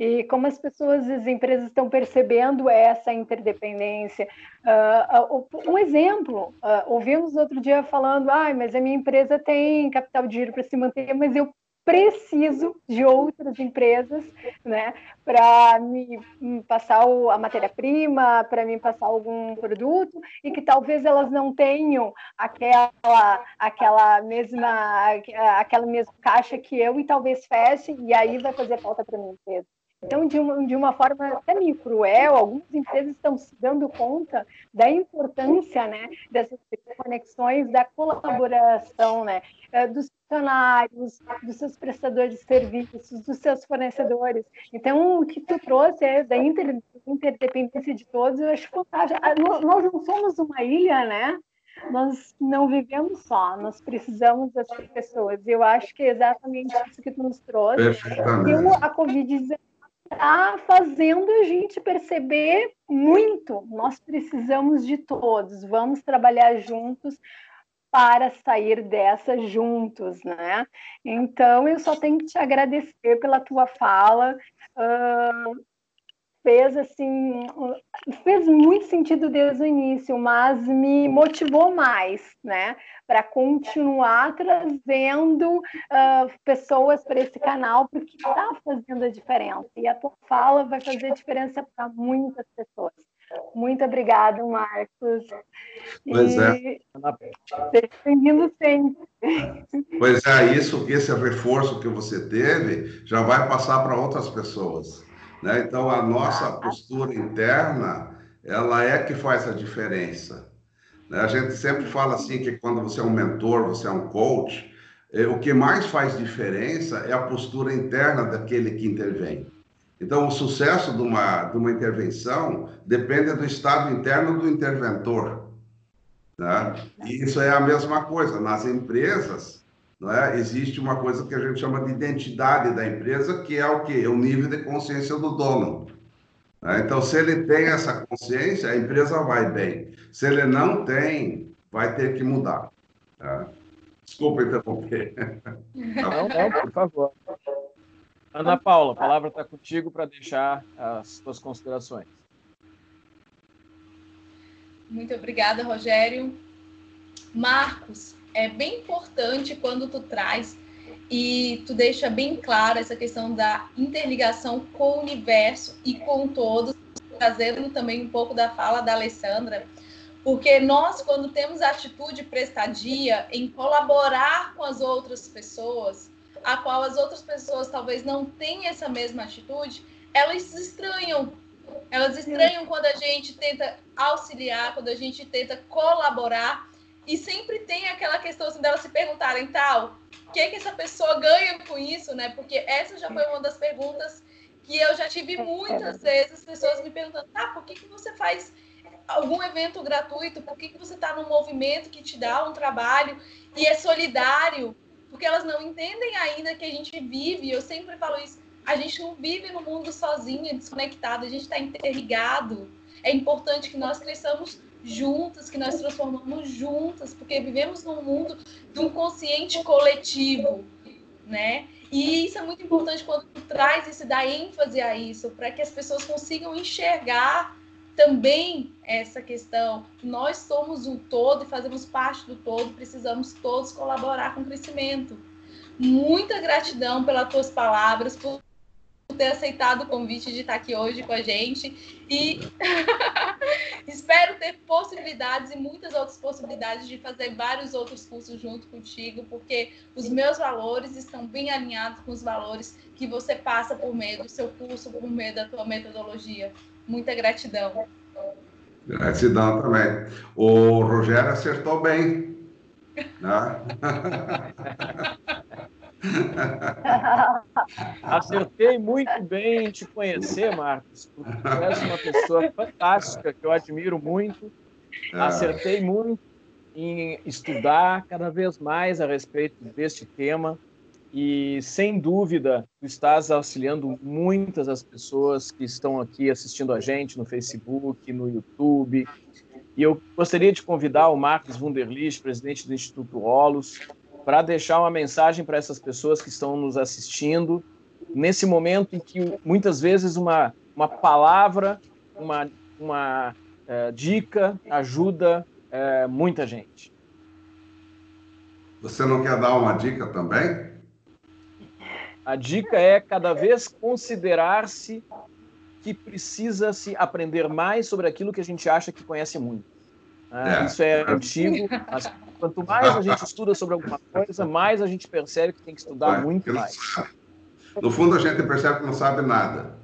Speaker 2: E como as pessoas e as empresas estão percebendo essa interdependência. Uh, um exemplo, uh, ouvimos outro dia falando, ah, mas a minha empresa tem capital de giro para se manter, mas eu preciso de outras empresas, né, para me, passar a matéria-prima, para me passar algum produto e que talvez elas não tenham aquela aquela mesma aquela mesma caixa que eu e talvez feche e aí vai fazer falta para minha empresa. Então, de uma, de uma forma até meio cruel, algumas empresas estão se dando conta da importância né, dessas conexões, da colaboração né, eh, dos funcionários, dos seus prestadores de serviços, dos seus fornecedores. Então, o que tu trouxe é da inter, interdependência de todos, eu acho fantástico. Ah, nós não somos uma ilha, né? nós não vivemos só, nós precisamos dessas pessoas. Eu acho que é exatamente isso que tu nos trouxe. E a Covid-19 está fazendo a gente perceber muito. Nós precisamos de todos, vamos trabalhar juntos para sair dessa juntos, né? Então, eu só tenho que te agradecer pela tua fala. Uh, fez assim, fez muito sentido desde o início, mas me motivou mais, né, para continuar trazendo uh, pessoas para esse canal, porque está fazendo a diferença e a tua fala vai fazer diferença para muitas pessoas. Muito obrigada, Marcos.
Speaker 4: Pois é. e...
Speaker 2: é. Bem-vindo sempre.
Speaker 4: Pois é, isso, esse reforço que você teve já vai passar para outras pessoas. Né? Então, a nossa postura interna, ela é que faz a diferença. Né? A gente sempre fala assim que quando você é um mentor, você é um coach, eh, o que mais faz diferença é a postura interna daquele que intervém. Então, o sucesso de uma, de uma intervenção depende do estado interno do interventor. Né? E isso é a mesma coisa. Nas empresas, é? existe uma coisa que a gente chama de identidade da empresa, que é o que? É o nível de consciência do dono. Né? Então, se ele tem essa consciência, a empresa vai bem. Se ele não tem, vai ter que mudar. Tá? Desculpa interromper.
Speaker 1: Não, não, por favor. Ana Paula, a palavra está contigo para deixar as suas considerações.
Speaker 3: Muito obrigada, Rogério. Marcos, é bem importante quando tu traz e tu deixa bem clara essa questão da interligação com o universo e com todos, trazendo também um pouco da fala da Alessandra, porque nós, quando temos a atitude prestadia em colaborar com as outras pessoas, a qual as outras pessoas talvez não tenham essa mesma atitude, elas estranham. Elas estranham quando a gente tenta auxiliar, quando a gente tenta colaborar, e sempre tem aquela questão assim, delas se perguntarem tal, o que, que essa pessoa ganha com isso, né? Porque essa já foi uma das perguntas que eu já tive muitas vezes, pessoas me perguntando, tá, por que, que você faz algum evento gratuito? Por que, que você está num movimento que te dá um trabalho e é solidário? porque elas não entendem ainda que a gente vive, eu sempre falo isso, a gente não vive no mundo sozinho, desconectado, a gente está interligado. É importante que nós cresçamos juntas, que nós transformamos juntas, porque vivemos num mundo de um consciente coletivo, né? E isso é muito importante quando tu traz isso, dá ênfase a isso, para que as pessoas consigam enxergar também essa questão. Nós somos um todo e fazemos parte do todo, precisamos todos colaborar com o crescimento. Muita gratidão pelas tuas palavras, por ter aceitado o convite de estar aqui hoje com a gente e [LAUGHS] espero ter possibilidades e muitas outras possibilidades de fazer vários outros cursos junto contigo, porque os meus valores estão bem alinhados com os valores que você passa por meio do seu curso, por meio da tua metodologia. Muita gratidão.
Speaker 4: Gratidão também. O Rogério acertou bem. Né? [LAUGHS] [LAUGHS]
Speaker 1: Acertei muito bem em te conhecer, Marcos, tu és uma pessoa fantástica, que eu admiro muito. É. Acertei muito em estudar cada vez mais a respeito deste tema. E, sem dúvida, tu estás auxiliando muitas das pessoas que estão aqui assistindo a gente no Facebook, no YouTube. E eu gostaria de convidar o Marcos Wunderlich, presidente do Instituto Olos, para deixar uma mensagem para essas pessoas que estão nos assistindo, nesse momento em que muitas vezes uma, uma palavra, uma, uma é, dica ajuda é, muita gente.
Speaker 4: Você não quer dar uma dica também?
Speaker 1: A dica é cada vez considerar-se que precisa se aprender mais sobre aquilo que a gente acha que conhece muito. Ah, é. Isso é antigo, mas quanto mais a gente estuda sobre alguma coisa, mais a gente percebe que tem que estudar é, muito mais. [LAUGHS]
Speaker 4: No fundo, a gente percebe que não sabe nada.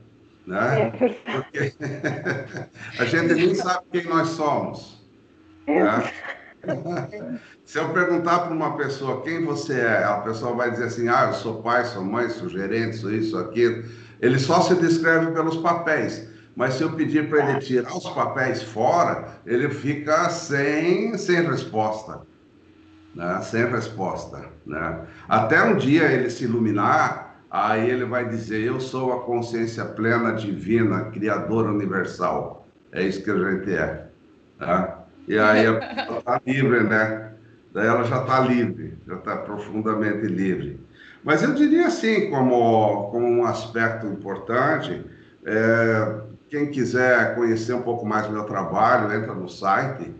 Speaker 4: Né? É Porque [LAUGHS] a gente nem sabe quem nós somos. Né? Se eu perguntar para uma pessoa quem você é, a pessoa vai dizer assim: ah, eu sou pai, sou mãe, sou gerente, sou isso, aquilo. Ele só se descreve pelos papéis. Mas se eu pedir para ele tirar os papéis fora, ele fica sem, sem resposta. Né? Sem resposta. Né? Até um dia ele se iluminar, aí ele vai dizer: Eu sou a consciência plena, divina, criadora universal. É isso que a gente é. Né? E aí a pessoa está livre, né? Daí ela já está livre, já está profundamente livre. Mas eu diria assim, como, como um aspecto importante, é, quem quiser conhecer um pouco mais do meu trabalho, entra no site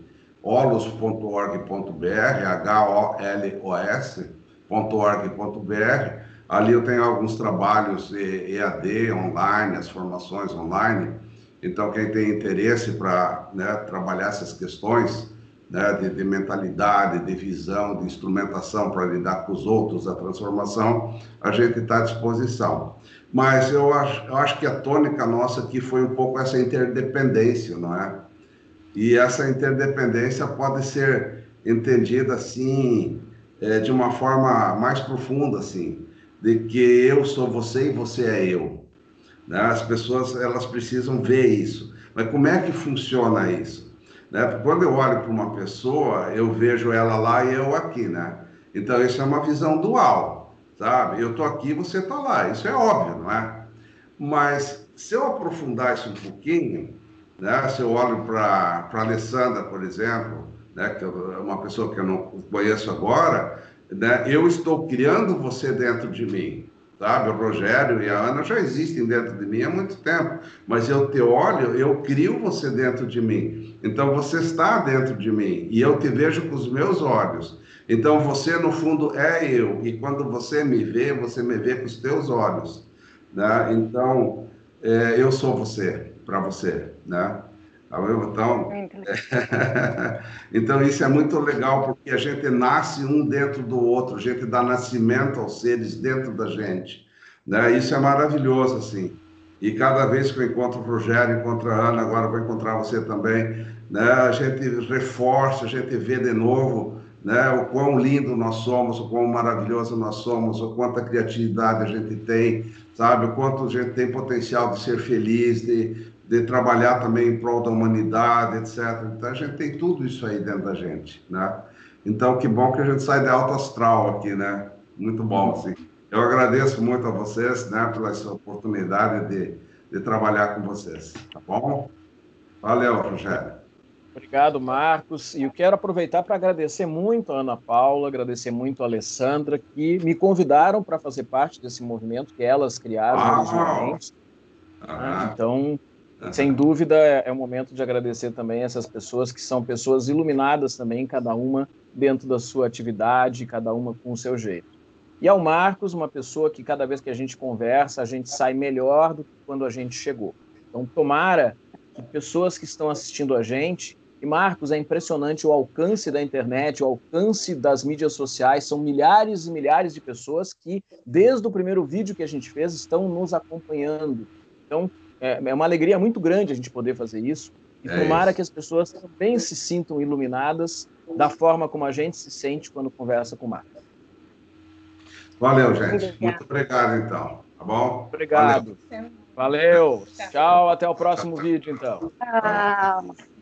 Speaker 4: olos.org.br, H-O-L-O-S.org.br. Ali eu tenho alguns trabalhos EAD online, as formações online. Então, quem tem interesse para né, trabalhar essas questões né, de, de, mentalidade, de visão, de instrumentação para lidar com os outros, a transformação, a gente está à disposição. Mas eu acho, eu acho que a tônica nossa aqui foi um pouco essa interdependência, não é? E essa interdependência pode ser entendida assim, é, de uma forma mais profunda, assim, de que eu sou você e você é eu. Né? As pessoas elas precisam ver isso. Mas como é que funciona isso? Né? Quando eu olho para uma pessoa, eu vejo ela lá e eu aqui, né? Então isso é uma visão dual, sabe? Eu estou aqui, você está lá. Isso é óbvio, não é? Mas se eu aprofundar isso um pouquinho, né? Se eu olho para a Alessandra, por exemplo, né? Que é uma pessoa que eu não conheço agora, né? Eu estou criando você dentro de mim sabe? O Rogério e a Ana já existem dentro de mim há muito tempo, mas eu te olho, eu crio você dentro de mim. Então você está dentro de mim e eu te vejo com os meus olhos. Então você no fundo é eu e quando você me vê, você me vê com os teus olhos, né? Então é, eu sou você para você, né? Então, [LAUGHS] então, isso é muito legal, porque a gente nasce um dentro do outro, a gente dá nascimento aos seres dentro da gente. Né? Isso é maravilhoso, assim. E cada vez que eu encontro o Rogério, encontro a Ana, agora vou encontrar você também, né? a gente reforça, a gente vê de novo né? o quão lindo nós somos, o quão maravilhoso nós somos, o quanta criatividade a gente tem, sabe? O quanto a gente tem potencial de ser feliz, de, de trabalhar também em prol da humanidade, etc. Então a gente tem tudo isso aí dentro da gente, né? Então que bom que a gente sai de alto astral aqui, né? Muito bom, assim. Eu agradeço muito a vocês, né, pela essa oportunidade de, de trabalhar com vocês, tá bom? Valeu, Rogério.
Speaker 1: Obrigado, Marcos. E eu quero aproveitar para agradecer muito a Ana Paula, agradecer muito a Alessandra, que me convidaram para fazer parte desse movimento que elas criaram ah, originalmente. Ah, então, sem dúvida, é, é o momento de agradecer também essas pessoas que são pessoas iluminadas também, cada uma dentro da sua atividade, cada uma com o seu jeito. E ao Marcos, uma pessoa que cada vez que a gente conversa, a gente sai melhor do que quando a gente chegou. Então, tomara que pessoas que estão assistindo a gente, e Marcos, é impressionante o alcance da internet, o alcance das mídias sociais, são milhares e milhares de pessoas que, desde o primeiro vídeo que a gente fez, estão nos acompanhando. Então, é uma alegria muito grande a gente poder fazer isso. E é tomara isso. que as pessoas também se sintam iluminadas da forma como a gente se sente quando conversa com o Marcos.
Speaker 4: Valeu, gente. Muito obrigado, então. Tá bom?
Speaker 1: Obrigado. Valeu. Valeu. Tchau. Até o próximo vídeo, então. Tchau.